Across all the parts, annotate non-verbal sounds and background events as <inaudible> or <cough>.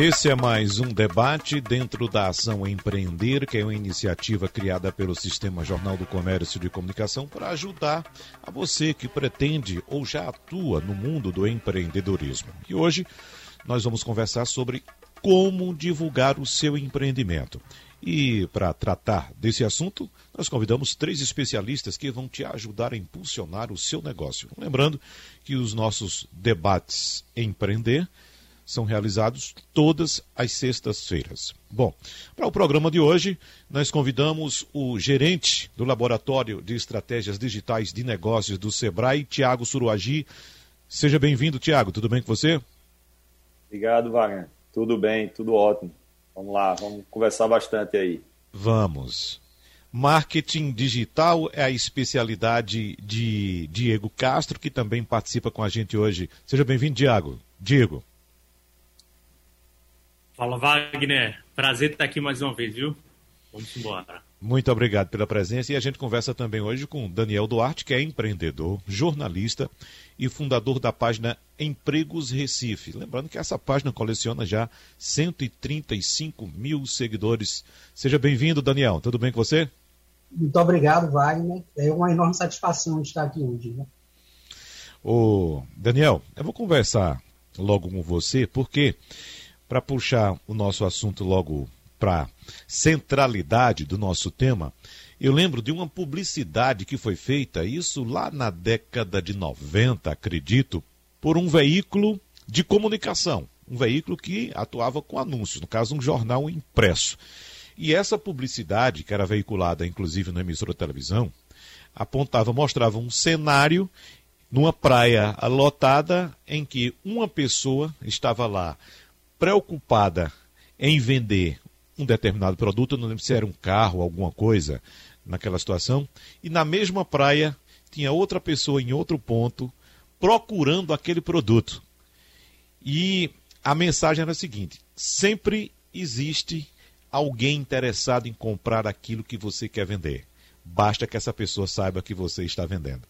esse é mais um debate dentro da Ação Empreender, que é uma iniciativa criada pelo Sistema Jornal do Comércio de Comunicação para ajudar a você que pretende ou já atua no mundo do empreendedorismo. E hoje nós vamos conversar sobre como divulgar o seu empreendimento. E para tratar desse assunto, nós convidamos três especialistas que vão te ajudar a impulsionar o seu negócio. Lembrando que os nossos debates empreender são realizados todas as sextas-feiras. Bom, para o programa de hoje, nós convidamos o gerente do Laboratório de Estratégias Digitais de Negócios do Sebrae, Tiago Suruagi. Seja bem-vindo, Tiago. Tudo bem com você? Obrigado, Wagner. Tudo bem, tudo ótimo. Vamos lá, vamos conversar bastante aí. Vamos. Marketing digital é a especialidade de Diego Castro, que também participa com a gente hoje. Seja bem-vindo, Diego. Diego. Fala, Wagner. Prazer estar aqui mais uma vez, viu? Vamos embora. Muito obrigado pela presença e a gente conversa também hoje com Daniel Duarte, que é empreendedor, jornalista e fundador da página Empregos Recife. Lembrando que essa página coleciona já 135 mil seguidores. Seja bem-vindo, Daniel. Tudo bem com você? Muito obrigado, Wagner. É uma enorme satisfação estar aqui hoje. Né? Ô, Daniel, eu vou conversar logo com você, porque para puxar o nosso assunto logo para centralidade do nosso tema, eu lembro de uma publicidade que foi feita, isso lá na década de 90, acredito, por um veículo de comunicação, um veículo que atuava com anúncios, no caso um jornal impresso. E essa publicidade, que era veiculada inclusive na emissora de televisão, apontava, mostrava um cenário numa praia lotada em que uma pessoa estava lá preocupada em vender um determinado produto, não lembro se era um carro, alguma coisa, naquela situação, e na mesma praia tinha outra pessoa em outro ponto procurando aquele produto. E a mensagem era a seguinte: sempre existe alguém interessado em comprar aquilo que você quer vender. Basta que essa pessoa saiba que você está vendendo.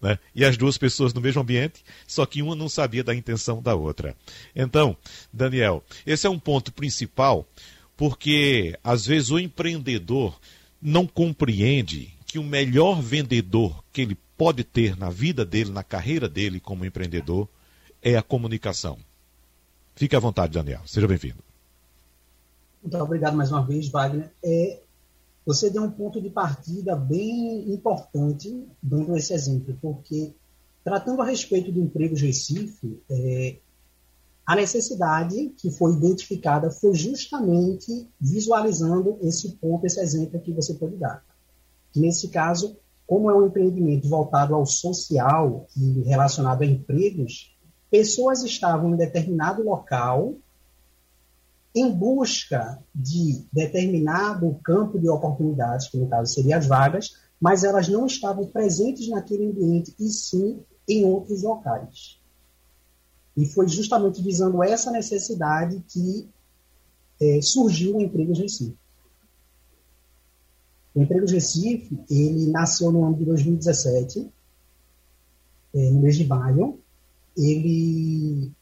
Né? E as duas pessoas no mesmo ambiente, só que uma não sabia da intenção da outra. Então, Daniel, esse é um ponto principal, porque às vezes o empreendedor não compreende que o melhor vendedor que ele pode ter na vida dele, na carreira dele como empreendedor, é a comunicação. Fique à vontade, Daniel. Seja bem-vindo. Muito obrigado mais uma vez, Wagner. É, você deu um ponto de partida bem importante dando esse exemplo, porque tratando a respeito do emprego Recife, é, a necessidade que foi identificada foi justamente visualizando esse ponto, esse exemplo que você pode dar. nesse caso, como é um empreendimento voltado ao social e relacionado a empregos, pessoas estavam em determinado local em busca de determinado campo de oportunidades, que no caso seriam as vagas, mas elas não estavam presentes naquele ambiente, e sim em outros locais. E foi justamente visando essa necessidade que é, surgiu o Empregos Recife. O Empregos Recife, ele nasceu no ano de 2017, é, no mês de maio. Ele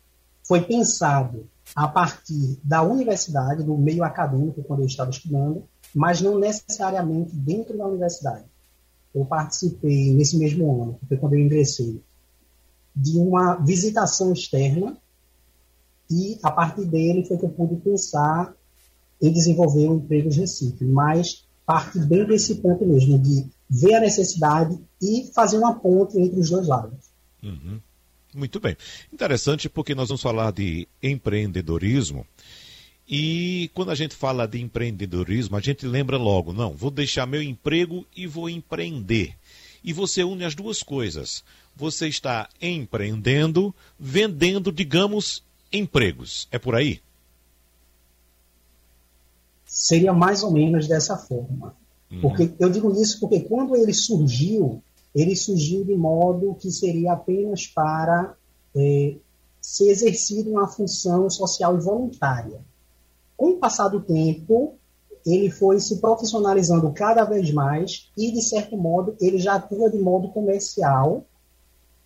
foi pensado a partir da universidade, do meio acadêmico, quando eu estava estudando, mas não necessariamente dentro da universidade. Eu participei nesse mesmo ano, foi quando eu ingressei, de uma visitação externa e a partir dele foi que eu pude pensar em desenvolver o emprego de Recife, mas parte bem desse ponto mesmo, de ver a necessidade e fazer uma ponte entre os dois lados. Uhum. Muito bem. Interessante porque nós vamos falar de empreendedorismo. E quando a gente fala de empreendedorismo, a gente lembra logo, não, vou deixar meu emprego e vou empreender. E você une as duas coisas. Você está empreendendo, vendendo, digamos, empregos. É por aí? Seria mais ou menos dessa forma. Uhum. Porque eu digo isso porque quando ele surgiu, ele surgiu de modo que seria apenas para é, ser exercida uma função social e voluntária. Com o passar do tempo, ele foi se profissionalizando cada vez mais e, de certo modo, ele já atua de modo comercial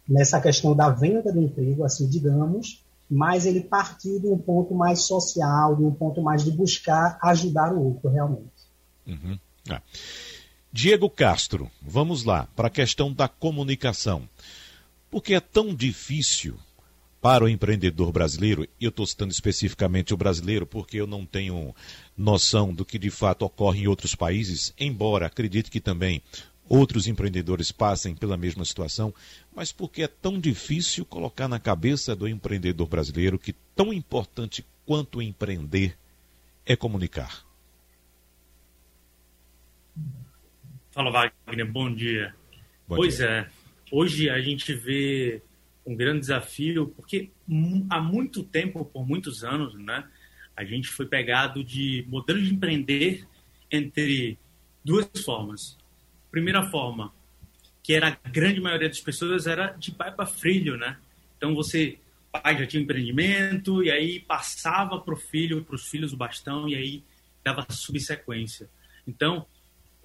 nessa questão da venda do emprego, assim digamos, mas ele partiu de um ponto mais social, de um ponto mais de buscar ajudar o outro realmente. Uhum. Ah. Diego Castro, vamos lá para a questão da comunicação. Por que é tão difícil para o empreendedor brasileiro, e eu estou citando especificamente o brasileiro porque eu não tenho noção do que de fato ocorre em outros países, embora acredite que também outros empreendedores passem pela mesma situação, mas por que é tão difícil colocar na cabeça do empreendedor brasileiro que tão importante quanto empreender é comunicar? Fala, Wagner, bom dia. Bom pois dia. é, hoje a gente vê um grande desafio, porque há muito tempo, por muitos anos, né, a gente foi pegado de modelo de empreender entre duas formas. Primeira forma, que era a grande maioria das pessoas, era de pai para filho, né? Então você, pai já tinha um empreendimento, e aí passava para o filho, para os filhos o bastão, e aí dava subsequência. Então,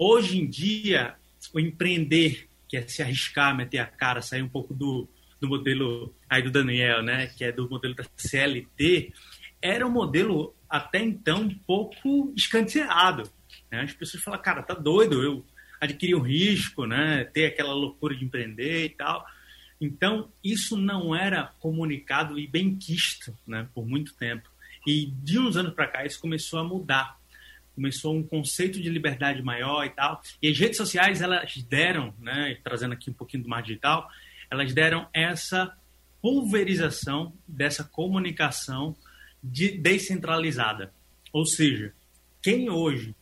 hoje em dia, o empreender, que é se arriscar, meter a cara, sair um pouco do, do modelo aí do Daniel, né, que é do modelo da CLT, era um modelo até então um pouco escanteado. Né? As pessoas falam, cara, tá doido, eu adquirir um risco, né, ter aquela loucura de empreender e tal. Então, isso não era comunicado e bem quisto né, por muito tempo. E de uns anos para cá, isso começou a mudar. Começou um conceito de liberdade maior e tal. E as redes sociais, elas deram, né, trazendo aqui um pouquinho do mar digital, elas deram essa pulverização dessa comunicação de, descentralizada. Ou seja, quem hoje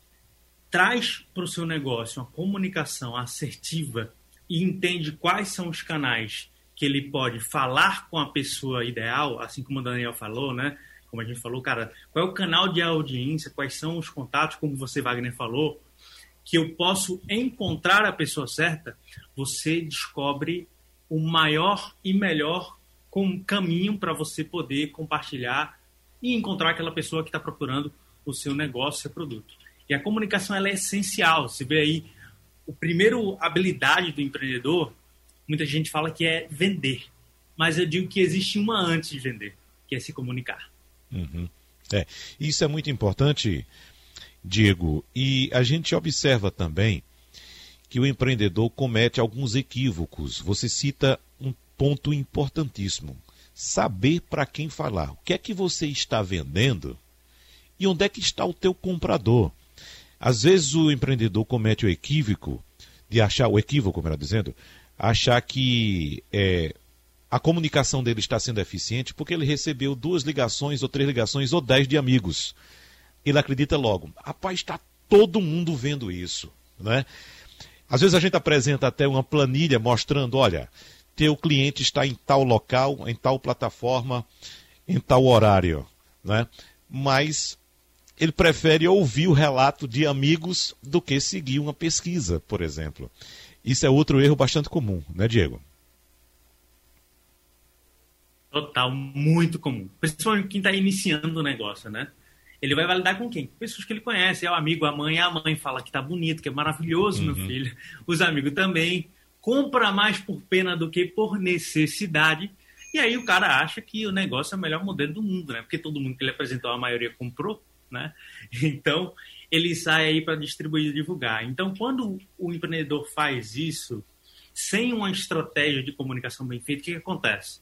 traz para o seu negócio uma comunicação assertiva e entende quais são os canais que ele pode falar com a pessoa ideal, assim como o Daniel falou, né? Como a gente falou, cara, qual é o canal de audiência, quais são os contatos, como você, Wagner, falou, que eu posso encontrar a pessoa certa, você descobre o maior e melhor caminho para você poder compartilhar e encontrar aquela pessoa que está procurando o seu negócio, seu produto. E a comunicação ela é essencial. Você vê aí, o primeiro habilidade do empreendedor, muita gente fala que é vender. Mas eu digo que existe uma antes de vender, que é se comunicar. Uhum. É, isso é muito importante, Diego. E a gente observa também que o empreendedor comete alguns equívocos. Você cita um ponto importantíssimo: saber para quem falar. O que é que você está vendendo e onde é que está o teu comprador? Às vezes o empreendedor comete o equívoco de achar, o equívoco, melhor dizendo, achar que é, a comunicação dele está sendo eficiente porque ele recebeu duas ligações ou três ligações ou dez de amigos. Ele acredita logo, rapaz, está todo mundo vendo isso, né? Às vezes a gente apresenta até uma planilha mostrando, olha, teu cliente está em tal local, em tal plataforma, em tal horário, né? Mas ele prefere ouvir o relato de amigos do que seguir uma pesquisa, por exemplo. Isso é outro erro bastante comum, né, Diego? Total, muito comum. Principalmente quem está iniciando o negócio, né? Ele vai validar com quem? Pessoas que ele conhece. É o amigo, a mãe. A mãe fala que tá bonito, que é maravilhoso, uhum. meu filho. Os amigos também. Compra mais por pena do que por necessidade. E aí o cara acha que o negócio é o melhor modelo do mundo, né? Porque todo mundo que ele apresentou, a maioria comprou, né? <laughs> Então, ele sai aí para distribuir e divulgar. Então, quando o empreendedor faz isso, sem uma estratégia de comunicação bem feita, o que, que acontece?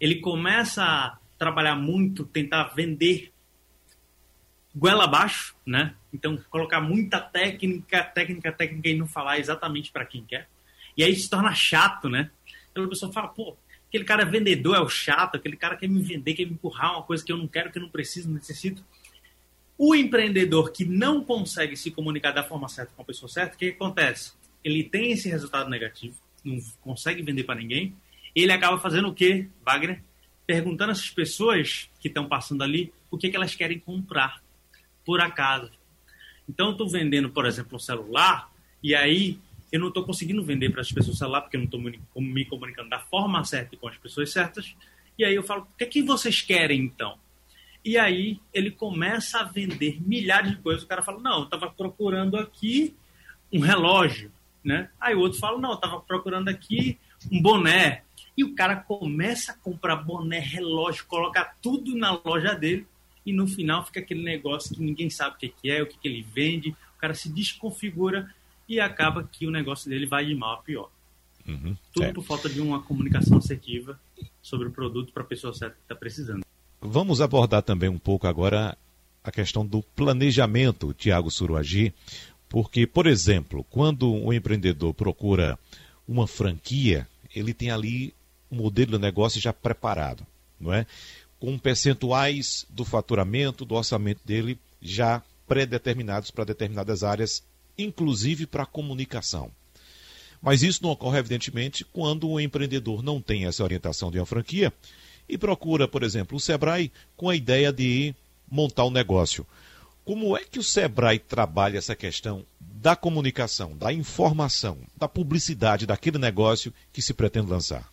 Ele começa a trabalhar muito, tentar vender goela abaixo, né? Então, colocar muita técnica, técnica, técnica e não falar exatamente para quem quer. E aí se torna chato, né? Então a pessoa fala, pô, aquele cara é vendedor é o chato, aquele cara quer me vender, quer me empurrar uma coisa que eu não quero, que eu não preciso, não necessito. O empreendedor que não consegue se comunicar da forma certa com a pessoa certa, o que, que acontece? Ele tem esse resultado negativo, não consegue vender para ninguém, ele acaba fazendo o quê, Wagner? Perguntando essas pessoas que estão passando ali o que, que elas querem comprar por acaso. Então, eu estou vendendo, por exemplo, um celular, e aí eu não estou conseguindo vender para as pessoas o celular, porque eu não estou me comunicando da forma certa e com as pessoas certas, E aí eu falo, o que, é que vocês querem então? E aí ele começa a vender milhares de coisas. O cara fala, não, eu estava procurando aqui um relógio, né? Aí o outro fala, não, eu estava procurando aqui um boné. E o cara começa a comprar boné, relógio, coloca tudo na loja dele e no final fica aquele negócio que ninguém sabe o que é, o que ele vende, o cara se desconfigura e acaba que o negócio dele vai de mal a pior. Uhum, Tudo é. por falta de uma comunicação assertiva sobre o produto para a pessoa certa que está precisando. Vamos abordar também um pouco agora a questão do planejamento, Tiago Suruagi, porque, por exemplo, quando um empreendedor procura uma franquia, ele tem ali modelo de negócio já preparado, não é? Com percentuais do faturamento, do orçamento dele já pré-determinados para determinadas áreas, inclusive para a comunicação. Mas isso não ocorre, evidentemente, quando o empreendedor não tem essa orientação de uma franquia e procura, por exemplo, o Sebrae com a ideia de montar um negócio. Como é que o Sebrae trabalha essa questão da comunicação, da informação, da publicidade daquele negócio que se pretende lançar?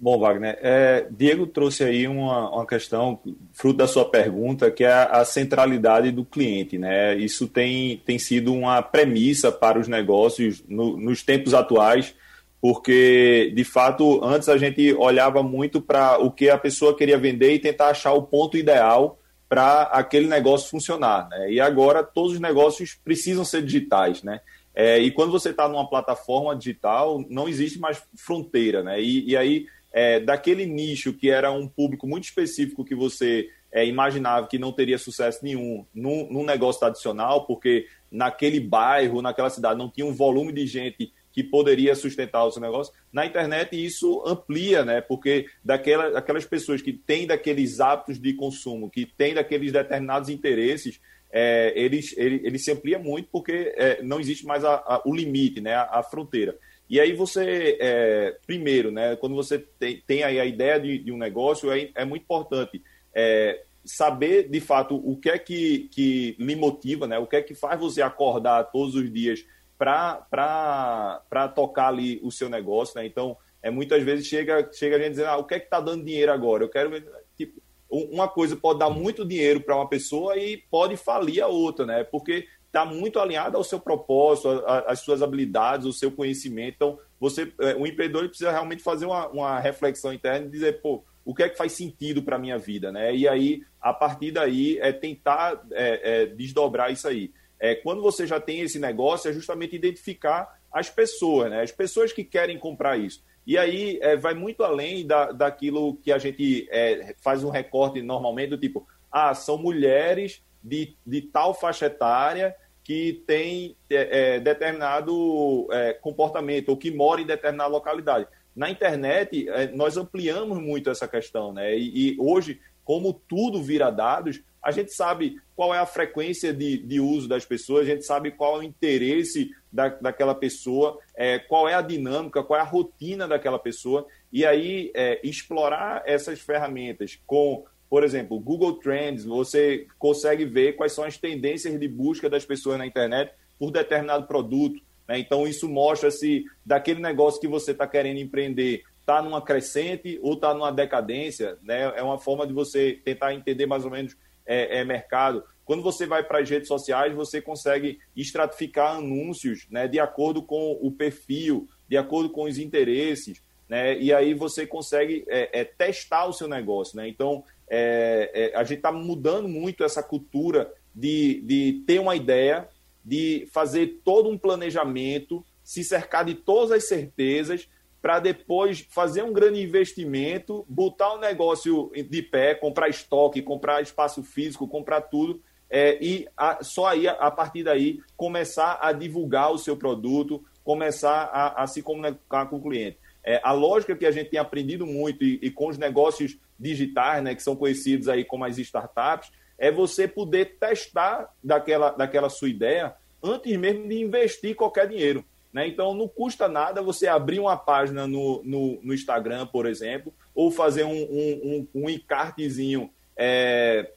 Bom, Wagner, é, Diego trouxe aí uma, uma questão, fruto da sua pergunta, que é a, centralidade do cliente. Né? Isso tem, tem sido uma premissa para os negócios no, nos tempos atuais, porque, de fato, antes a gente olhava muito para o que a pessoa queria vender e tentar achar o ponto ideal para aquele negócio funcionar. Né? E agora todos os negócios precisam ser digitais. Né? É, e quando você está numa plataforma digital, não existe mais fronteira. Né? E, e aí é, daquele nicho que era um público muito específico que você é, imaginava que não teria sucesso nenhum num, num, negócio tradicional, porque naquele bairro, naquela cidade, não tinha um volume de gente que poderia sustentar o seu negócio. Na internet, isso amplia, né? Porque daquela, daquelas pessoas que têm daqueles hábitos de consumo, que têm daqueles determinados interesses, é, eles, ele, ele se amplia muito porque é, não existe mais a, a, o limite, né? a, a fronteira. E aí você, é, primeiro, né, quando você tem, tem aí a ideia de, de um negócio, é, é muito importante é, saber, de fato, o que é que, que lhe motiva, né, o que é que faz você acordar todos os dias para tocar ali o seu negócio. Né? Então, é, muitas vezes chega, chega a gente dizendo, ah, o que é que está dando dinheiro agora? Eu quero. Tipo, uma coisa pode dar muito dinheiro para uma pessoa e pode falir a outra, né? Porque está muito alinhado ao seu propósito, às suas habilidades, ao seu conhecimento. Então, você, é, o empreendedor precisa realmente fazer uma, uma reflexão interna e dizer, pô, o que é que faz sentido para a minha vida, né? E aí, a partir daí, é tentar é, é, desdobrar isso aí. É, quando você já tem esse negócio, é justamente identificar as pessoas, né? As pessoas que querem comprar isso. E aí é, vai muito além da, daquilo que a gente é, faz um recorte normalmente, do tipo, ah, são mulheres de, de tal faixa etária que tem é, é, determinado é, comportamento ou que mora em determinada localidade. Na internet, é, nós ampliamos muito essa questão, né? E, e, hoje, como tudo vira dados, a gente sabe qual é a frequência de, de uso das pessoas, a gente sabe qual é o interesse da, daquela pessoa, é, qual é a dinâmica, qual é a rotina daquela pessoa, e aí é, explorar essas ferramentas com por exemplo, Google Trends, você consegue ver quais são as tendências de busca das pessoas na internet por determinado produto. Né? Então, isso mostra se daquele negócio que você está querendo empreender está numa crescente ou está numa decadência. Né? É uma forma de você tentar entender mais ou menos é, é mercado. Quando você vai para as redes sociais, você consegue estratificar anúncios né, de acordo com o perfil, de acordo com os interesses. Né? E aí você consegue é, é, testar o seu negócio. Né? Então, é, é, a gente está mudando muito essa cultura de, de ter uma ideia, de fazer todo um planejamento, se cercar de todas as certezas, para depois fazer um grande investimento, botar o um negócio de pé, comprar estoque, comprar espaço físico, comprar tudo, é, e a, só aí, a partir daí, começar a divulgar o seu produto, começar a, a se comunicar com o cliente. É, a lógica que a gente tem aprendido muito e, e, com os negócios digitais, né, que são conhecidos aí como as startups, é você poder testar daquela, daquela sua ideia antes mesmo de investir qualquer dinheiro. Né? Então, não custa nada você abrir uma página no, no, no Instagram, por exemplo, ou fazer um, um, um, um encartezinho é,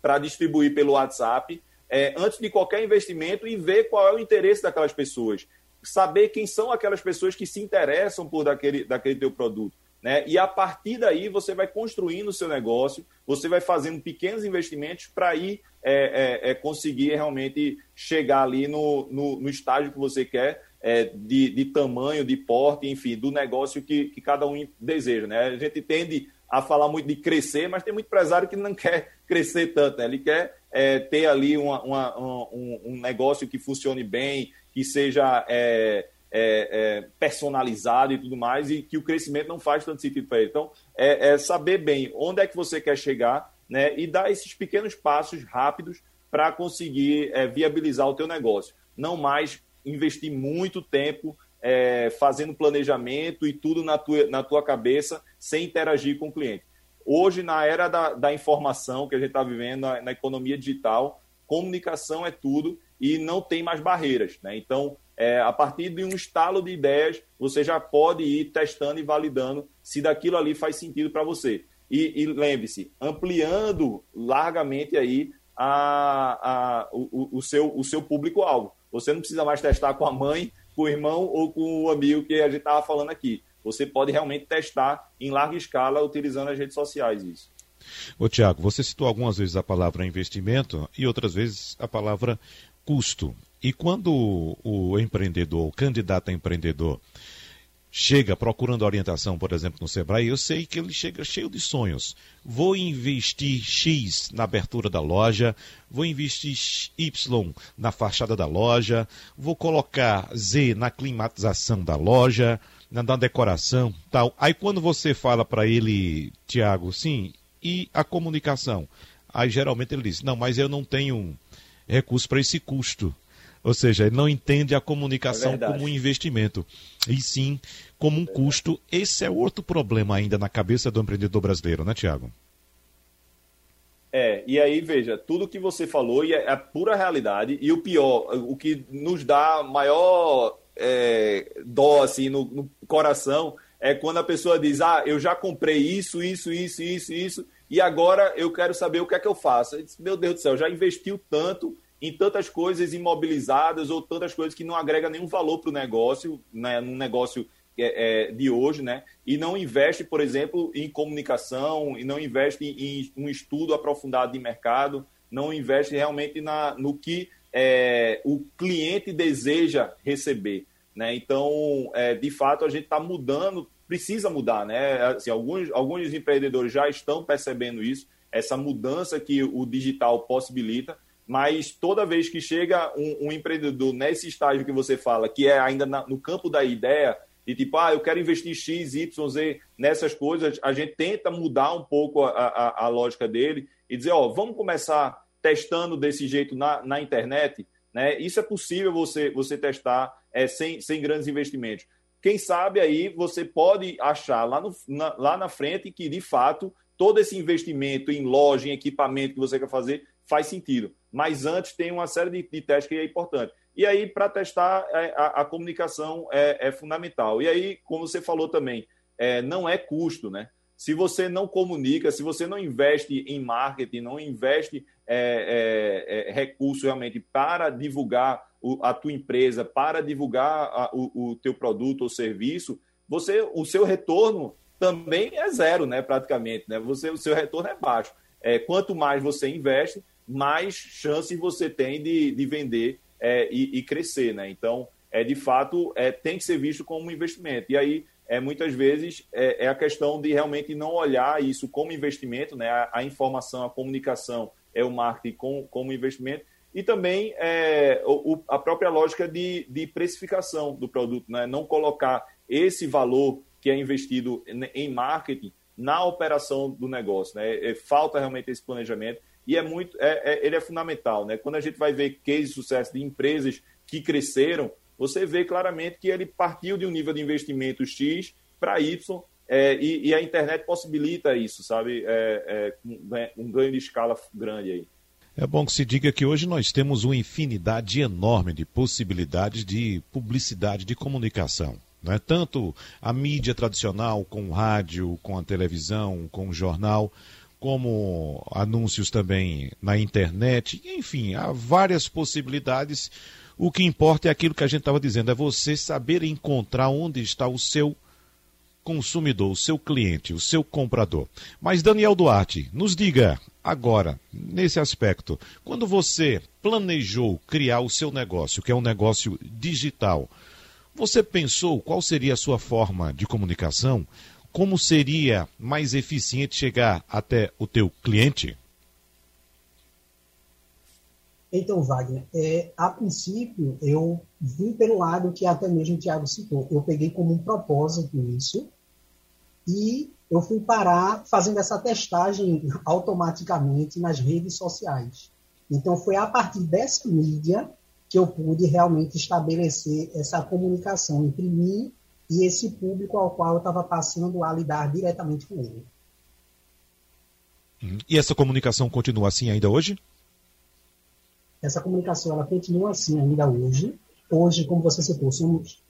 para distribuir pelo WhatsApp, é, antes de qualquer investimento e ver qual é o interesse daquelas pessoas saber quem são aquelas pessoas que se interessam por daquele, daquele teu produto. Né? E a partir daí você vai construindo o seu negócio, você vai fazendo pequenos investimentos para ir é, é, é, conseguir realmente chegar ali no, no, no estágio que você quer, é, de, de, tamanho, de porte, enfim, do negócio que, que cada um deseja. Né? A gente tende a falar muito de crescer, mas tem muito empresário que não <laughs> quer crescer tanto, né? ele quer é, ter ali uma, uma, um, um, negócio que funcione bem, que seja é, é, é, personalizado e tudo mais, e que o crescimento não faz tanto sentido para ele. Então, é, é, saber bem onde é que você quer chegar né, e dar esses pequenos passos rápidos para conseguir é, viabilizar o teu negócio. Não mais investir muito tempo é, fazendo planejamento e tudo na tua, na tua cabeça sem interagir com o cliente. Hoje, na era da, da informação que a gente está vivendo, na, na, economia digital, comunicação é tudo e não tem mais barreiras. Né? Então, é, a partir de um estalo de ideias, você já pode ir testando e validando se daquilo ali faz sentido para você. E, e lembre-se, ampliando largamente aí a, a, o, o, seu, o seu público-alvo. Você não precisa mais testar com a mãe, com o irmão ou com o amigo que a gente estava falando aqui. Você pode realmente testar em larga escala utilizando as redes sociais isso. Ô Tiago, você citou algumas vezes a palavra investimento e outras vezes a palavra custo. E quando o empreendedor, o candidato a empreendedor, chega procurando orientação, por exemplo, no Sebrae, eu sei que ele chega cheio de sonhos. Vou investir X na abertura da loja, vou investir Y na fachada da loja, vou colocar Z na climatização da loja, na, na decoração, tal. Aí quando você fala para ele, Tiago, sim, e a comunicação? Aí geralmente ele diz: "Não, mas eu não tenho recurso para esse custo". Ou seja, ele não entende a comunicação é como um investimento, e sim como um é custo. Esse é outro problema ainda na cabeça do empreendedor brasileiro, né, Tiago? É, e aí, veja, tudo que você falou é, é pura realidade, e o pior, o que nos dá maior é, dó assim, no, no coração é quando a pessoa diz: Ah, eu já comprei isso, isso, isso, isso, isso, e agora eu quero saber o que é que eu faço. Disse, Meu Deus do céu, já investiu tanto em tantas coisas imobilizadas ou tantas coisas que não agrega nenhum valor para o negócio, né, num negócio é, é, de hoje, né? E não investe, por exemplo, em comunicação, e não investe em, um estudo aprofundado de mercado, não investe realmente na, no que é, o cliente deseja receber, né? Então, é, de fato, a gente está mudando, precisa mudar, né? Assim, alguns, alguns empreendedores já estão percebendo isso, essa mudança que o digital possibilita, mas toda vez que chega um, um, empreendedor nesse estágio que você fala, que é ainda na, no campo da ideia, de tipo, ah, eu quero investir X, Y, Z nessas coisas, a gente tenta mudar um pouco a, a, a lógica dele e dizer, ó, vamos começar testando desse jeito na, na internet, né? Isso é possível você, você testar é, sem, sem grandes investimentos. Quem sabe aí você pode achar lá, no, na, lá na frente que, de fato, todo esse investimento em loja, em equipamento que você quer fazer, faz sentido. Mas antes tem uma série de, de testes que é importante. E aí, para testar, é, a, a comunicação é, é, fundamental. E aí, como você falou também, é, não é custo, né? Se você não comunica, se você não investe em marketing, não investe é, é, é recurso realmente para divulgar o, a tua empresa, para divulgar a, o, o teu produto ou serviço, você, o seu retorno também é zero, né? Praticamente, né? Você, o seu retorno é baixo. É, quanto mais você investe, mais chance você tem de, de vender é, e, e, crescer, né? Então, é de fato, é, tem que ser visto como um investimento. E aí, é, muitas vezes, é, é a questão de realmente não olhar isso como investimento, né? A, a informação, a comunicação é o marketing com, como investimento. E também é, o, a própria lógica de, de precificação do produto, né? Não colocar esse valor que é investido em marketing na operação do negócio, né? É, falta realmente esse planejamento e é muito, é, é, ele é fundamental, né? Quando a gente vai ver cases de sucesso de empresas que cresceram, você vê claramente que ele partiu de um nível de investimento X para Y é, e, e, a internet possibilita isso, sabe? É, é, um ganho de escala grande aí. É bom que se diga que hoje nós temos uma infinidade enorme de possibilidades de publicidade, de comunicação. Né? Tanto a mídia tradicional, com o rádio, com a televisão, com o jornal, como anúncios também na internet, enfim, há várias possibilidades O que importa é aquilo que a gente estava dizendo, é você saber encontrar onde está o seu consumidor, o seu cliente, o seu comprador. Mas Daniel Duarte, nos diga agora, nesse aspecto, quando você planejou criar o seu negócio, que é um negócio digital, você pensou qual seria a sua forma de comunicação? Como seria mais eficiente chegar até o teu cliente? Então, Wagner, é, a princípio eu vim pelo lado que até mesmo o Tiago citou. Eu peguei como um propósito isso e eu fui parar fazendo essa testagem automaticamente nas redes sociais. Então, foi a partir dessa mídia que eu pude realmente estabelecer essa comunicação entre mim e esse público ao qual eu estava passando a lidar diretamente com ele. Uhum. E essa comunicação continua assim ainda hoje? Essa comunicação ela continua assim ainda hoje. Hoje, como você citou, somos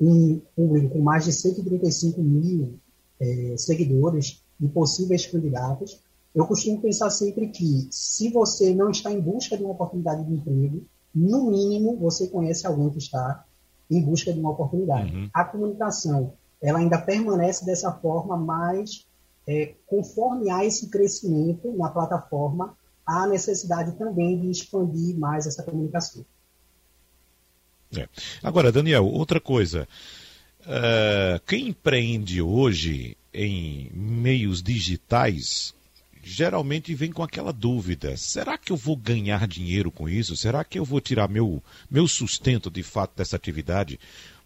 um público com mais de 135 mil é, seguidores e possíveis candidatos. Eu costumo pensar sempre que, se você não está em busca de uma oportunidade de emprego, no mínimo você conhece alguém que está em busca de uma oportunidade. Uhum. A comunicação, ela ainda permanece dessa forma, mas é, conforme há esse crescimento na plataforma, há necessidade também de expandir mais essa comunicação. É. Agora, Daniel, outra coisa. Uh, quem empreende hoje em meios digitais geralmente vem com aquela dúvida: será que eu vou ganhar dinheiro com isso? Será que eu vou tirar meu, meu sustento de fato dessa atividade?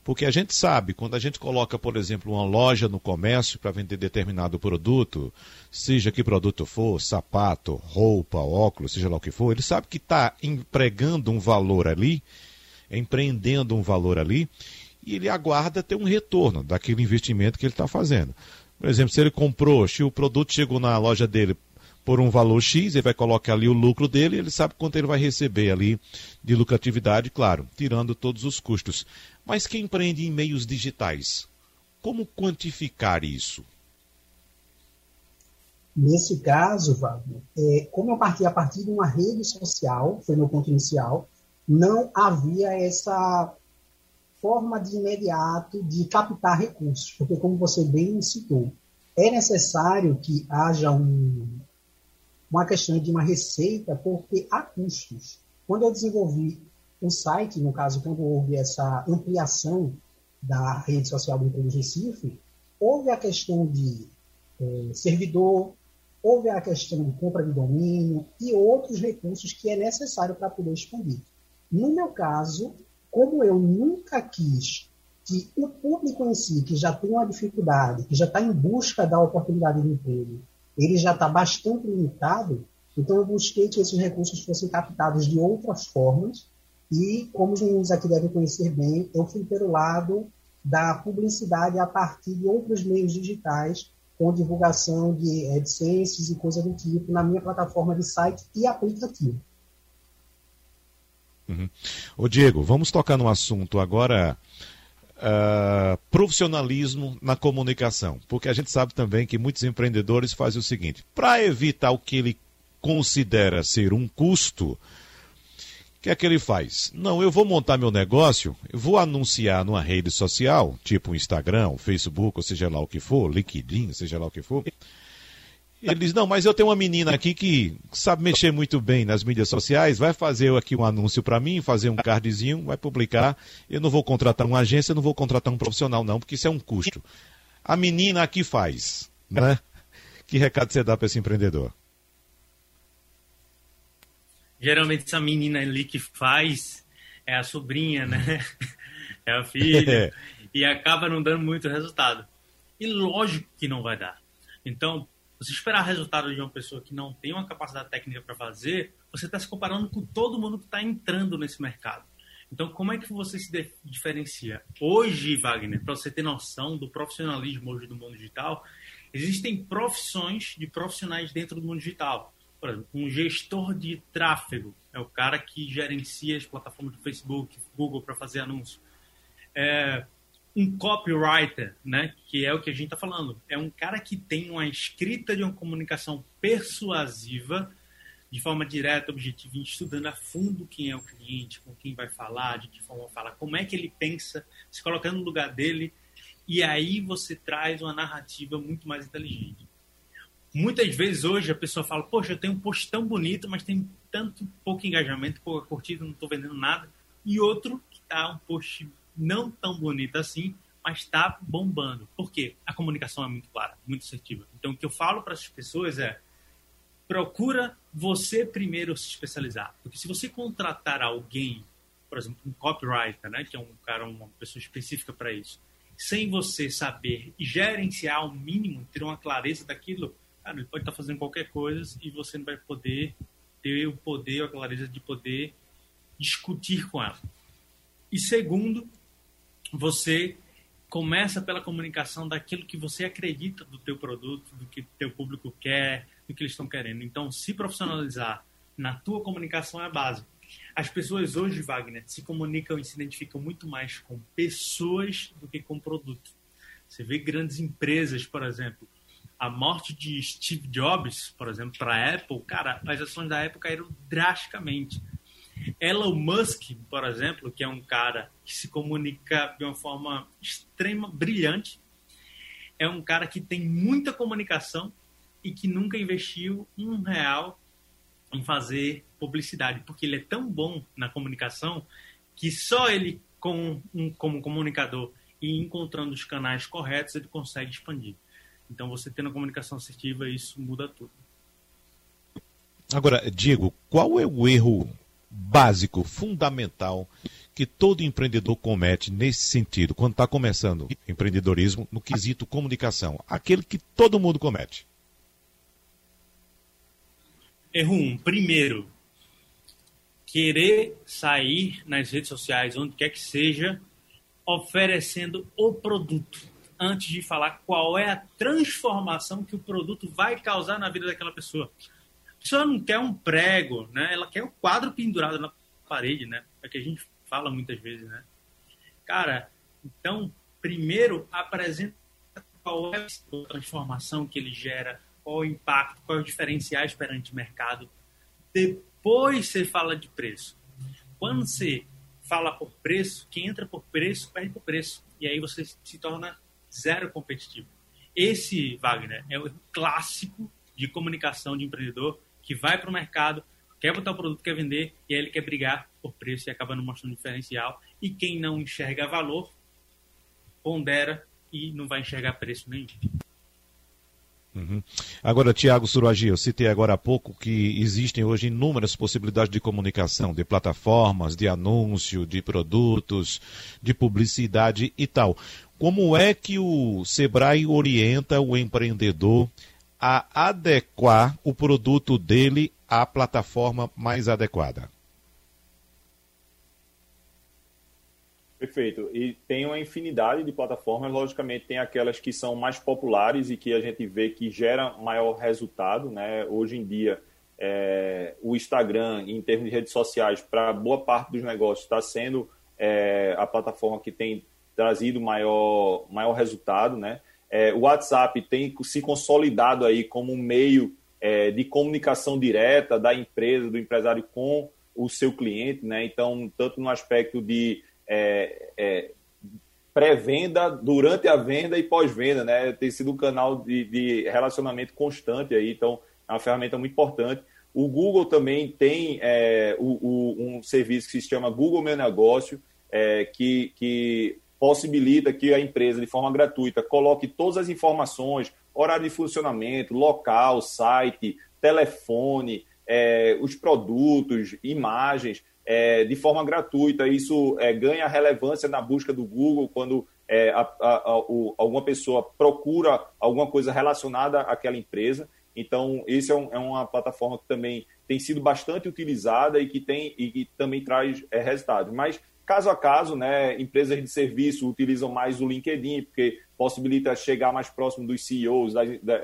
Porque a gente sabe, quando a gente coloca, por exemplo, uma loja no comércio para vender determinado produto, seja que produto for, sapato, roupa, óculos, seja lá o que for, ele sabe que está empregando um valor ali, empreendendo um valor ali, e ele aguarda ter um retorno daquele investimento que ele está fazendo. Por exemplo, se ele comprou, se o produto chegou na loja dele por um valor X, ele vai colocar ali o lucro dele, ele sabe quanto ele vai receber ali de lucratividade, claro, tirando todos os custos. Mas quem empreende em meios digitais, como quantificar isso? Nesse caso, Wagner, é, como eu parti a partir de uma rede social, foi meu ponto inicial, não havia essa forma de imediato de captar recursos, porque como você bem citou, é necessário que haja um, uma questão de uma receita, porque há custos. Quando eu desenvolvi o site, no caso, quando houve essa ampliação da rede social do Emprego Recife, houve a questão de é, servidor, houve a questão de compra de domínio e outros recursos que é necessário para poder expandir. No meu caso, como eu nunca quis que o público em si, que já tem uma dificuldade, que já está em busca da oportunidade de emprego, ele já está bastante limitado, então eu busquei que esses recursos fossem captados de outras formas e, como os meninos aqui devem conhecer bem, eu fui pelo lado da publicidade a partir de outros meios digitais, com divulgação de AdSense e coisa do tipo na minha plataforma de site e aplicativo. Uhum. Ô Diego, vamos tocar no assunto agora uh, profissionalismo na comunicação, porque a gente sabe também que muitos empreendedores fazem o seguinte: para evitar o que ele considera ser um custo, o que é que ele faz? Não, eu vou montar meu negócio, vou anunciar numa rede social, tipo Instagram, Facebook, ou seja lá o que for, LinkedIn, seja lá o que for. Ele diz, não, mas eu tenho uma menina aqui que sabe mexer muito bem nas mídias sociais, vai fazer aqui um anúncio para mim, fazer um cardzinho, vai publicar. Eu não vou contratar uma agência, não vou contratar um profissional não, porque isso é um custo. A menina aqui faz, né? Que recado você dá para esse empreendedor? Geralmente essa menina ali que faz é a sobrinha, né? É a <laughs> filha. e acaba não dando muito resultado. E lógico que não vai dar. Então, você esperar resultado de uma pessoa que não tem uma capacidade técnica para fazer, você está se comparando com todo mundo que está entrando nesse mercado. Então, como é que você se diferencia? Hoje, Wagner, para você ter noção do profissionalismo hoje do mundo digital, existem profissões de profissionais dentro do mundo digital. Por exemplo, um gestor de tráfego é o cara que gerencia as plataformas do Facebook, Google para fazer anúncio. É, um copywriter, né, que é o que a gente está falando, é um cara que tem uma escrita de uma comunicação persuasiva de forma direta, objetiva, estudando a fundo quem é o cliente, com quem vai falar, de que forma falar, como é que ele pensa, se colocando no lugar dele, e aí você traz uma narrativa muito mais inteligente. Muitas vezes hoje a pessoa fala, poxa, eu tenho um post tão bonito, mas tem tanto pouco engajamento, pouca curtida, não estou vendendo nada. E outro que está um post não tão bonito assim, mas está bombando. Por quê? A comunicação é muito clara, muito assertiva. Então, o que eu falo para essas pessoas é procura você primeiro se especializar. Porque se você contratar alguém, por exemplo, um copywriter, né, que é um cara, uma pessoa específica para isso, sem você saber gerenciar ao mínimo, ter uma clareza daquilo, cara, ele pode estar tá fazendo qualquer coisa e você não vai poder ter o poder, a clareza de poder discutir com ela. E segundo, você começa pela comunicação daquilo que você acredita do teu produto, do que teu público quer, do que eles estão querendo. Então, se profissionalizar na tua comunicação é a base. As pessoas hoje, Wagner, se comunicam e se identificam muito mais com pessoas do que com produto. Você vê grandes empresas, por exemplo, a morte de Steve Jobs, por exemplo, para a Apple, cara, as ações da Apple caíram drasticamente. Elon Musk, por exemplo, que é um cara que se comunica de uma forma extrema, brilhante, é um cara que tem muita comunicação e que nunca investiu um real em fazer publicidade, porque ele é tão bom na comunicação que só ele, com um, como comunicador e encontrando os canais corretos, ele consegue expandir. Então, você tendo a comunicação assertiva, isso muda tudo. Agora, Diego, qual é o erro básico, fundamental, que todo empreendedor comete nesse sentido, quando está começando empreendedorismo no quesito comunicação? Aquele que todo mundo comete. Erro 1. Um, primeiro, querer sair nas redes sociais, onde quer que seja, oferecendo o produto, antes de falar qual é a transformação que o produto vai causar na vida daquela pessoa. A pessoa não quer um prego, né? Ela quer um quadro pendurado na parede, né? É que a gente fala muitas vezes, né? Cara, então, primeiro apresenta qual é a transformação que ele gera qual o impacto, quais os diferenciais perante o mercado. Depois você fala de preço. Quando você fala por preço, quem entra por preço, perde por preço. E aí você se torna zero competitivo. Esse, Wagner, é o clássico de comunicação de empreendedor que vai para o mercado, quer botar o produto, quer vender, e aí ele quer brigar por preço e acaba não mostrando diferencial. E quem não enxerga valor, pondera e não vai enxergar preço nenhum. Uhum. Agora, Tiago Suragi, eu citei agora há pouco que existem hoje inúmeras possibilidades de comunicação, de plataformas, de anúncio, de produtos, de publicidade e tal. Como é que o Sebrae orienta o empreendedor a adequar o produto dele à plataforma mais adequada? Perfeito. E tem uma infinidade de plataformas, logicamente tem aquelas que são mais populares e que a gente vê que gera maior resultado, né? Hoje em dia, é, o Instagram, em termos de redes sociais, para boa parte dos negócios, está sendo é, a plataforma que tem trazido maior, maior resultado, né? É, o WhatsApp tem se consolidado aí como um meio é, de comunicação direta da empresa, do empresário com o seu cliente, né? Então, tanto no aspecto de é, é, pré-venda, durante a venda e pós-venda, né? Tem sido um canal de, de, relacionamento constante aí, então é uma ferramenta muito importante. O Google também tem é, o, o, um serviço que se chama Google Meu Negócio, é, que, que possibilita que a empresa, de forma gratuita, coloque todas as informações, horário de funcionamento, local, site, telefone, é, os produtos, imagens, é, de forma gratuita. Isso é, ganha relevância na busca do Google quando é, a, a, a, o, alguma pessoa procura alguma coisa relacionada àquela empresa. Então, isso é, um, é, uma plataforma que também tem sido bastante utilizada e que, tem, e que também traz é, resultados. Mas, caso a caso, né, empresas de serviço utilizam mais o LinkedIn, porque possibilita chegar mais próximo dos CEOs, da,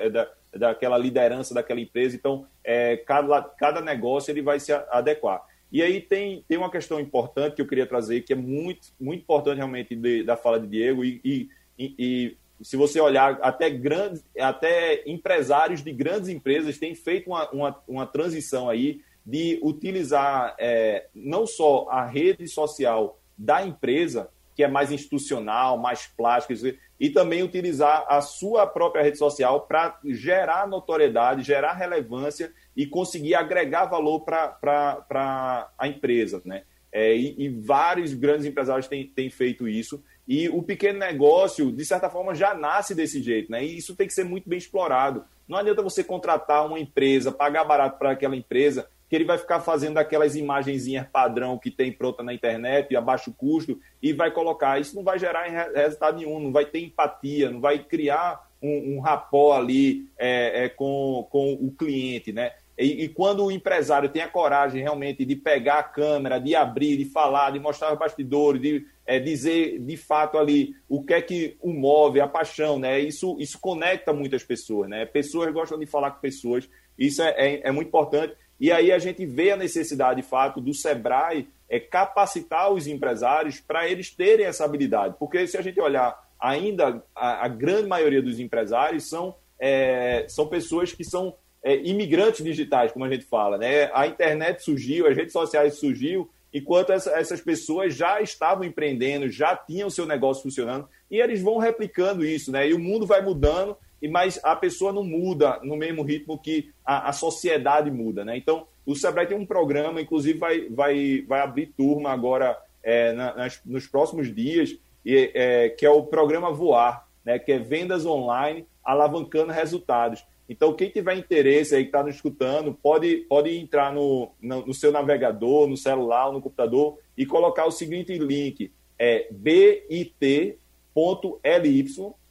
da, daquela liderança daquela empresa. Então, é, cada, cada negócio ele vai se adequar. E aí tem, tem uma questão importante que eu queria trazer, que é muito, muito importante realmente de, da fala de Diego, e, e, e se você olhar, até grandes, até empresários de grandes empresas têm feito uma, uma, uma transição aí de utilizar é, não só a rede social da empresa, que é mais institucional, mais plástica, e também utilizar a sua própria rede social para gerar notoriedade, gerar relevância e conseguir agregar valor para a empresa. Né? É, e, e, vários grandes empresários têm, têm feito isso. E o pequeno negócio, de certa forma, já nasce desse jeito. Né? E isso tem que ser muito bem explorado. Não adianta você contratar uma empresa, pagar barato para aquela empresa que ele vai ficar fazendo aquelas imagenzinhas padrão que tem pronta na internet, a baixo custo, e vai colocar. Isso não vai gerar resultado nenhum, não vai ter empatia, não vai criar um, um rapó ali é, é, com, com o cliente, né? E, e, quando o empresário tem a coragem realmente de pegar a câmera, de abrir, de falar, de mostrar os bastidores, de é, dizer de fato ali o que é que o move, a paixão, né? Isso, isso conecta muitas pessoas, né? Pessoas gostam de falar com pessoas, isso é, é, é muito importante. E aí a gente vê a necessidade, de fato, do Sebrae é capacitar os empresários para eles terem essa habilidade. Porque se a gente olhar, ainda a, a grande maioria dos empresários são, é, são pessoas que são é, imigrantes digitais, como a gente fala. Né? A internet surgiu, as redes sociais surgiu, enquanto essa, essas pessoas já estavam empreendendo, já tinham seu negócio funcionando, e eles vão replicando isso, né? E o mundo vai mudando e mas a pessoa não muda no mesmo ritmo que a, a sociedade muda, né? Então, o Sebrae tem um programa, inclusive vai, vai, vai abrir turma agora é, na, nas, nos próximos dias, e, é, que é o programa Voar, né? Que é vendas online alavancando resultados. Então, quem tiver interesse aí, que está nos escutando, pode, pode entrar no, no, no, seu navegador, no celular, no computador e colocar o seguinte link, é bit.ly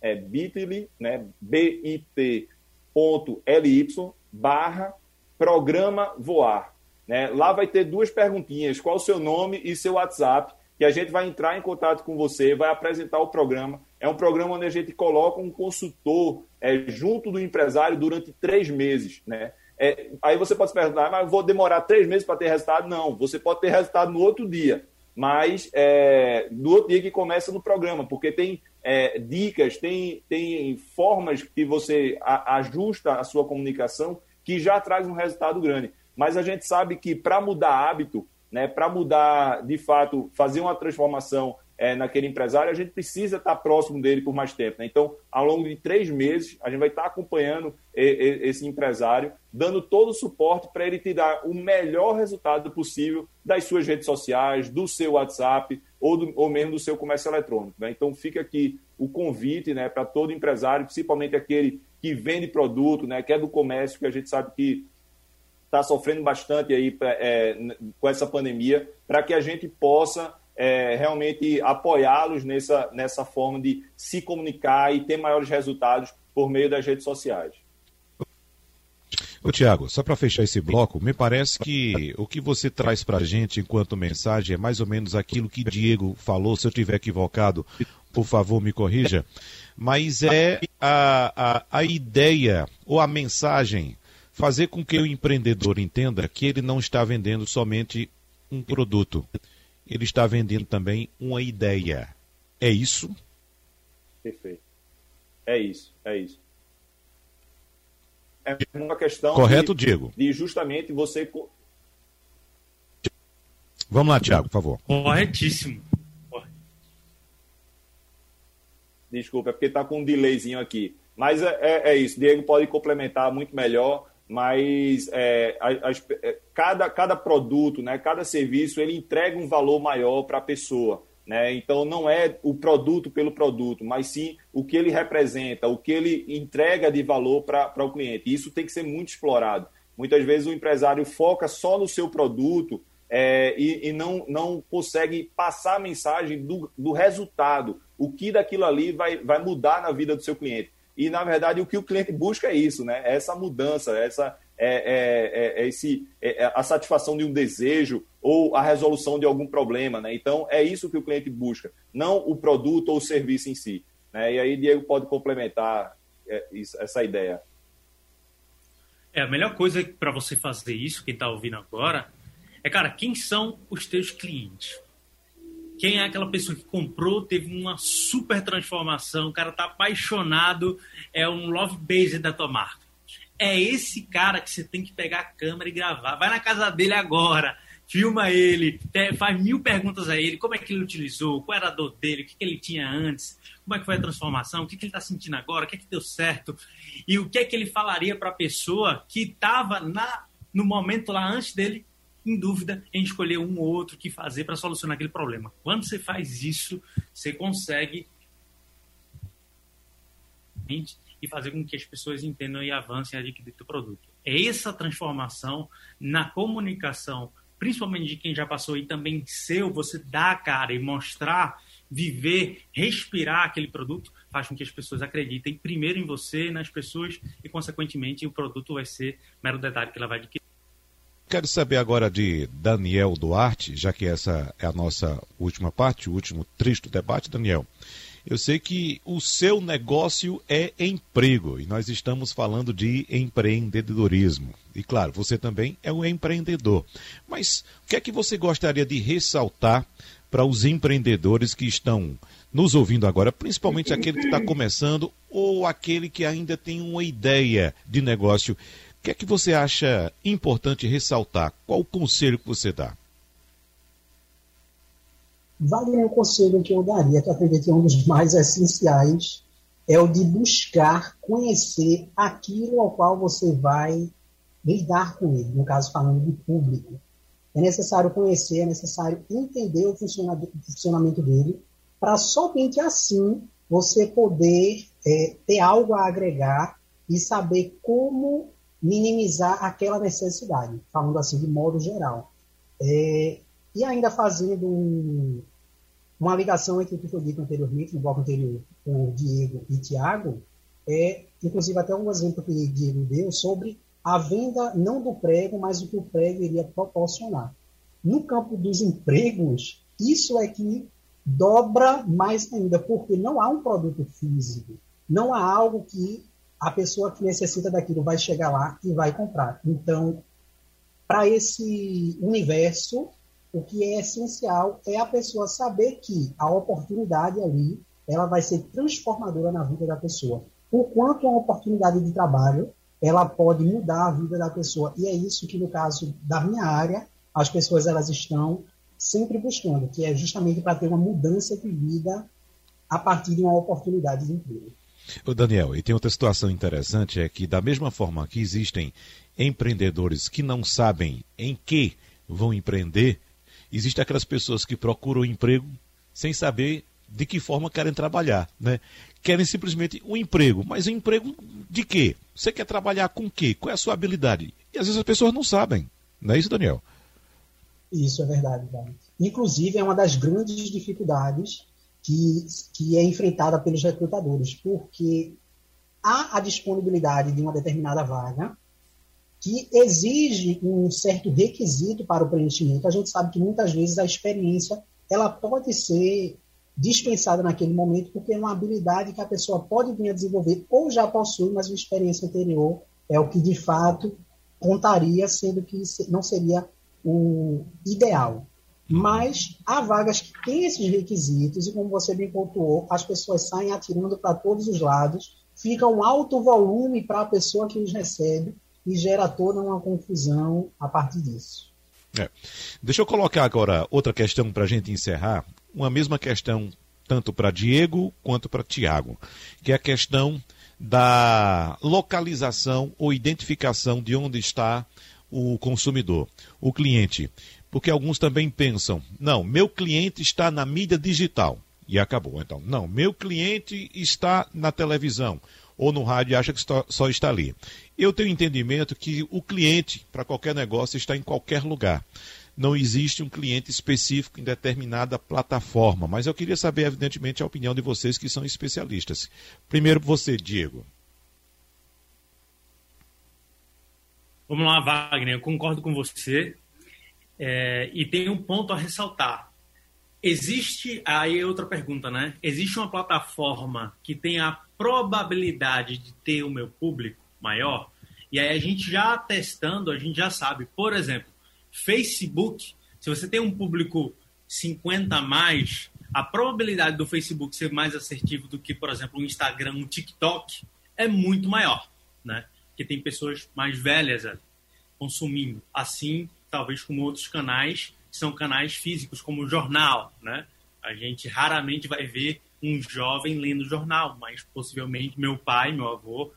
é bit.ly, né, bit.ly barra programa voar. Né? Lá vai ter duas perguntinhas, qual o seu nome e seu WhatsApp, que a gente vai entrar em contato com você, vai apresentar o programa. É um programa onde a gente coloca um consultor é, junto do empresário durante três meses. Né? É, aí você pode se perguntar, mas eu vou demorar três meses para ter resultado? Não, você pode ter resultado no outro dia, mas é, no outro dia que começa no programa, porque tem é, dicas, tem, tem formas que você a, ajusta a sua comunicação que já traz um resultado grande. Mas a gente sabe que para mudar hábito, né, para mudar, de fato, fazer uma transformação é, naquele empresário, a gente precisa estar próximo dele por mais tempo. Né? Então, ao longo de três meses, a gente vai estar acompanhando esse empresário, dando todo o suporte para ele te dar o melhor resultado possível das suas redes sociais, do seu WhatsApp ou, do, ou mesmo do seu comércio eletrônico. Né? Então, fica aqui o convite né, para todo empresário, principalmente aquele que vende produto, né, que é do comércio, que a gente sabe que está sofrendo bastante aí é, com essa pandemia, para que a gente possa é, realmente apoiá-los nessa, nessa forma de se comunicar e ter maiores resultados por meio das redes sociais. Ô Tiago, só para fechar esse bloco, me parece que o que você traz para a gente enquanto mensagem é mais ou menos aquilo que Diego falou. Se eu estiver equivocado, por favor, me corrija. Mas é a, a, a ideia ou a mensagem fazer com que o empreendedor entenda que ele não está vendendo somente um produto, ele está vendendo também uma ideia. É isso? Perfeito. É isso, é isso. É uma questão. Correto, de, Diego? De justamente você. Vamos lá, Tiago, por favor. Corretíssimo. Desculpa, é porque está com um delayzinho aqui. Mas é, é, é, isso, Diego pode complementar muito melhor, mas é, é, cada, cada produto, né, cada serviço, ele entrega um valor maior para a pessoa. Né? Então, não é o produto pelo produto, mas sim o que ele representa, o que ele entrega de valor para o cliente. Isso tem que ser muito explorado. Muitas vezes o empresário foca só no seu produto é, e, e, não, não consegue passar a mensagem do, do resultado, o que daquilo ali vai, vai mudar na vida do seu cliente. E, na verdade, o que o cliente busca é isso, né? É essa mudança, essa, é, é, é, é esse, é, é a satisfação de um desejo ou a resolução de algum problema. Né? Então, é isso que o cliente busca, não o produto ou o serviço em si. Né? E aí, Diego pode complementar essa ideia. É, a melhor coisa para você fazer isso, quem está ouvindo agora, é, cara, quem são os teus clientes? Quem é aquela pessoa que comprou, teve uma super transformação, o cara tá apaixonado, é um love base da tua marca. É esse cara que você tem que pegar a câmera e gravar. Vai na casa dele agora, filma ele, faz mil perguntas a ele, como é que ele utilizou, qual era a dor dele, o que, que ele tinha antes, como é que foi a transformação, o que, que ele está sentindo agora, o que, que deu certo, e o que é que ele falaria para a pessoa que estava no momento lá antes dele, em dúvida em escolher um ou outro que fazer para solucionar aquele problema. Quando você faz isso, você consegue e fazer com que as pessoas entendam e avancem a adquirir o produto. É essa transformação na comunicação principalmente de quem já passou e também seu, você dar a cara e mostrar, viver, respirar aquele produto, faz com que as pessoas acreditem primeiro em você, nas pessoas e, consequentemente, o produto vai ser mero detalhe que ela vai adquirir. Quero saber agora de Daniel Duarte, já que essa é a nossa última parte, o último triste debate, Daniel. Eu sei que o seu negócio é emprego e nós estamos falando de empreendedorismo. E claro, você também é um empreendedor. Mas o que é que você gostaria de ressaltar para os empreendedores que estão nos ouvindo agora, principalmente aquele que está começando ou aquele que ainda tem uma ideia de negócio? O que é que você acha importante ressaltar? Qual o conselho que você dá? Vale um conselho que eu daria, que eu acredito que é um dos mais essenciais, é o de buscar conhecer aquilo ao qual você vai lidar com ele, no caso falando de público. É necessário conhecer, é necessário entender o funcionamento dele, para somente assim você poder é, ter algo a agregar e saber como minimizar aquela necessidade, falando assim de modo geral. É, e ainda fazendo um, uma ligação entre o que foi dito anteriormente, no bloco anterior, com Diego e Tiago, é, inclusive até um exemplo que Diego deu sobre a venda não do prego, mas o que o prego iria proporcionar. No campo dos empregos, isso é que dobra mais ainda, porque não há um produto físico, não há algo que a pessoa que necessita daquilo vai chegar lá e vai comprar. Então, para esse universo, o que é essencial é a pessoa saber que a oportunidade ali ela vai ser transformadora na vida da pessoa. Por quanto uma oportunidade de trabalho ela pode mudar a vida da pessoa. E é isso que, no caso da minha área, as pessoas elas estão sempre buscando, que é justamente para ter uma mudança de vida a partir de uma oportunidade de emprego. O Daniel, e tem outra situação interessante, é que da mesma forma que existem empreendedores que não sabem em que vão empreender, Existem aquelas pessoas que procuram emprego sem saber de que forma querem trabalhar, né? Querem simplesmente um emprego, mas um emprego de quê? Você quer trabalhar com quê? Qual é a sua habilidade? E às vezes as pessoas não sabem, não é isso, Daniel? Isso é verdade, Daniel. Inclusive, é uma das grandes dificuldades que, que é enfrentada pelos recrutadores, porque há a disponibilidade de uma determinada vaga, que exige um certo requisito para o preenchimento. A gente sabe que muitas vezes a experiência ela pode ser dispensada naquele momento porque é uma habilidade que a pessoa pode vir a desenvolver ou já possui, mas uma experiência anterior é o que de fato contaria, sendo que não seria o ideal. Mas há vagas que têm esses requisitos e, como você bem pontuou, as pessoas saem atirando para todos os lados, fica um alto volume para a pessoa que os recebe e gera toda uma confusão a partir disso. É. Deixa eu colocar agora outra questão para a gente encerrar, uma mesma questão tanto para Diego quanto para Tiago, que é a questão da localização ou identificação de onde está o consumidor, o cliente. Porque alguns também pensam, não, meu cliente está na mídia digital. E acabou. Então, não, meu cliente está na televisão ou no rádio e acha que só está ali. Eu tenho entendimento que o cliente, para qualquer negócio, está em qualquer lugar. Não existe um cliente específico em determinada plataforma, mas eu queria saber, evidentemente, a opinião de vocês que são especialistas. Primeiro, você, Diego. Vamos lá, Wagner, eu concordo com você. É, e tem um ponto a ressaltar. Existe, aí é outra pergunta, né? Existe uma plataforma que tem a probabilidade de ter o meu público maior? E aí a gente já testando, a gente já sabe. Por exemplo, Facebook, se você tem um público 50 a mais, a probabilidade do Facebook ser mais assertivo do que, por exemplo, o Instagram, o TikTok, é muito maior, né? Porque tem pessoas mais velhas consumindo. Assim, talvez como outros canais, que são canais físicos, como o jornal, né? A gente raramente vai ver um jovem lendo jornal, mas possivelmente meu pai, meu avô.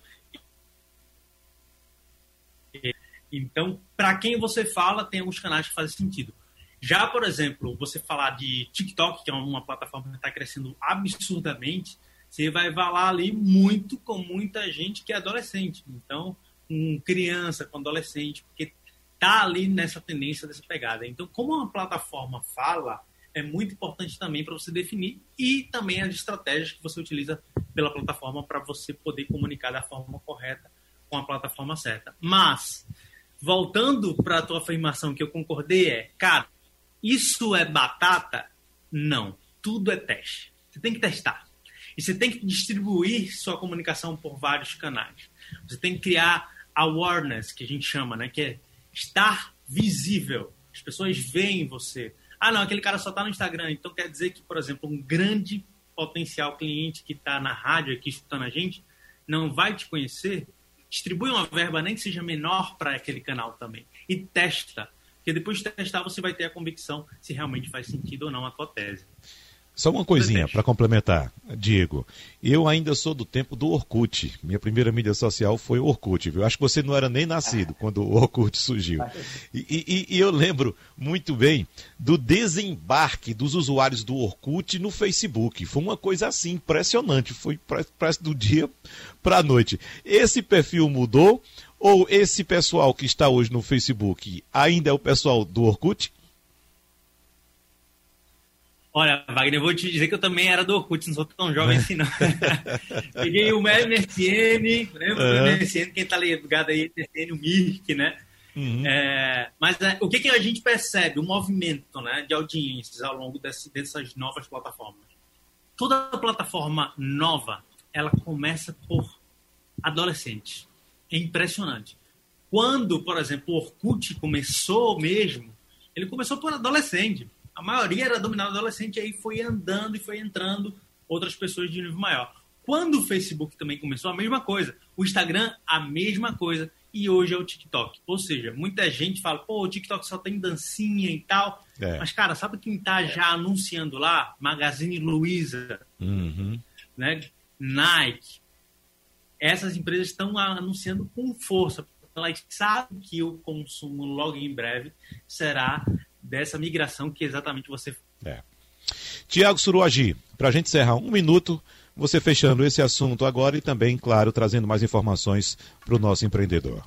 Então, para quem você fala, tem alguns canais que fazem sentido. Já, por exemplo, você falar de TikTok, que é uma plataforma que está crescendo absurdamente, você vai falar ali muito com muita gente que é adolescente. Então, com criança, com adolescente, porque tá ali nessa tendência dessa pegada. Então, como uma plataforma fala, é muito importante também para você definir e também as estratégias que você utiliza pela plataforma para você poder comunicar da forma correta com a plataforma certa. Mas, voltando para a tua afirmação que eu concordei, é, cara, isso é batata? Não. Tudo é teste. Você tem que testar. E você tem que distribuir sua comunicação por vários canais. Você tem que criar awareness, que a gente chama, né? Que é estar visível. As pessoas veem você. Ah, não, aquele cara só está no Instagram. Então quer dizer que, por exemplo, um grande potencial cliente que está na rádio aqui escutando a gente não vai te conhecer. Distribui uma verba, nem que seja menor para aquele canal também. E testa. Porque depois de testar, você vai ter a convicção se realmente faz sentido ou não a tua tese. Só uma coisinha para complementar, Diego. Eu ainda sou do tempo do Orkut. Minha primeira mídia social foi o Orkut. Viu? Acho que você não era nem nascido quando o Orkut surgiu. E, e, e, eu lembro muito bem do desembarque dos usuários do Orkut no Facebook. Foi uma coisa assim impressionante. Foi parece do dia para a noite. Esse perfil mudou ou esse pessoal que está hoje no Facebook ainda é o pessoal do Orkut? Olha, Wagner, eu vou te dizer que eu também era do Orkut, não sou tão jovem assim, não. <laughs> Peguei o MSN, lembra uhum. do MSN, quem tá ligado aí, MSN, o Mirk, né? Uhum. É, mas é, o que, que a gente percebe? O movimento né, de audiências ao longo desse, dessas novas plataformas. Toda plataforma nova, ela começa por adolescentes. É impressionante. Quando, por exemplo, o Orkut começou mesmo, ele começou por adolescente a maioria era dominada adolescente, aí foi andando e foi entrando outras pessoas de nível maior. Quando o Facebook também começou, a mesma coisa. O Instagram, a mesma coisa. E hoje é o TikTok. Ou seja, muita gente fala, pô, o TikTok só tem dancinha e tal. É. Mas, cara, sabe quem tá já anunciando lá? Magazine Luiza, uhum. né? Nike. Essas empresas estão anunciando com força. Elas sabem que o consumo logo em breve será dessa migração que exatamente você. É. Tiago Suruagi, para a gente encerrar um minuto, você fechando esse assunto agora e também, claro, trazendo mais informações para o nosso empreendedor.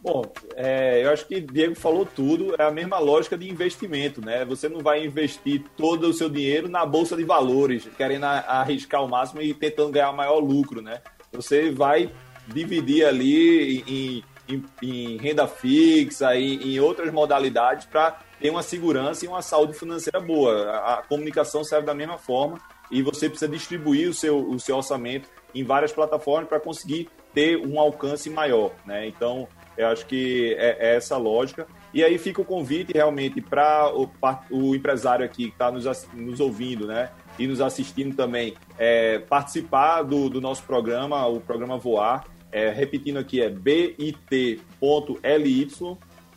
Bom, é, eu acho que Diego falou tudo, é a mesma lógica de investimento, né? Você não vai investir todo o seu dinheiro na bolsa de valores, querendo arriscar o máximo e tentando ganhar maior lucro, né? Você vai dividir ali em em, em renda fixa, em, em outras modalidades para ter uma segurança e uma saúde financeira boa. A, a, comunicação serve da mesma forma e você precisa distribuir o seu, o seu orçamento em várias plataformas para conseguir ter um alcance maior. Né? Então, eu acho que é, é essa a lógica. E aí fica o convite realmente para o, o, empresário aqui que está nos, nos ouvindo, né? E nos assistindo também, é, participar do, do nosso programa, o programa Voar. É, repetindo aqui, é bit.ly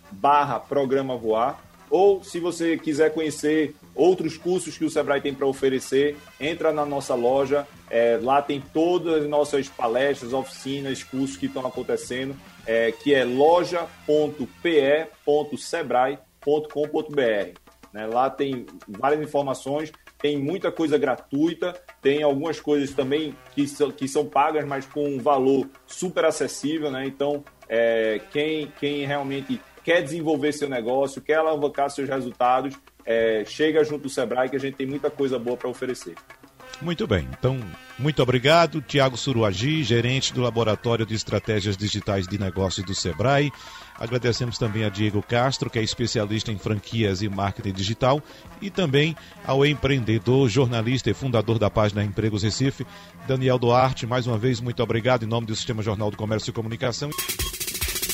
barra programa voar. Ou se você quiser conhecer outros cursos que o Sebrae tem para oferecer, entra na nossa loja. É, lá tem todas as nossas palestras, oficinas, cursos que estão acontecendo, é, que é loja.pe.sebrae.com.br. Né? Lá tem várias informações tem muita coisa gratuita, tem algumas coisas também que são, que são pagas, mas com um valor super acessível, né? Então, é, quem, quem realmente quer desenvolver seu negócio, quer alavancar seus resultados, é, chega junto do Sebrae que a gente tem muita coisa boa para oferecer. Muito bem, então, muito obrigado. Tiago Suruagi, gerente do Laboratório de Estratégias Digitais de Negócios do Sebrae. Agradecemos também a Diego Castro, que é especialista em franquias e marketing digital, e também ao empreendedor, jornalista e fundador da página Empregos Recife, Daniel Duarte. Mais uma vez, muito obrigado em nome do Sistema Jornal do Comércio e Comunicação.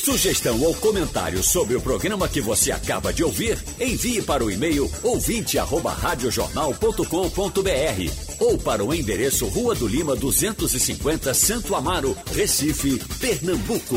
Sugestão ou comentário sobre o programa que você acaba de ouvir, envie para o e-mail ouvinte@radiojornal.com.br ou para o endereço Rua do Lima 250, Santo Amaro, Recife, Pernambuco.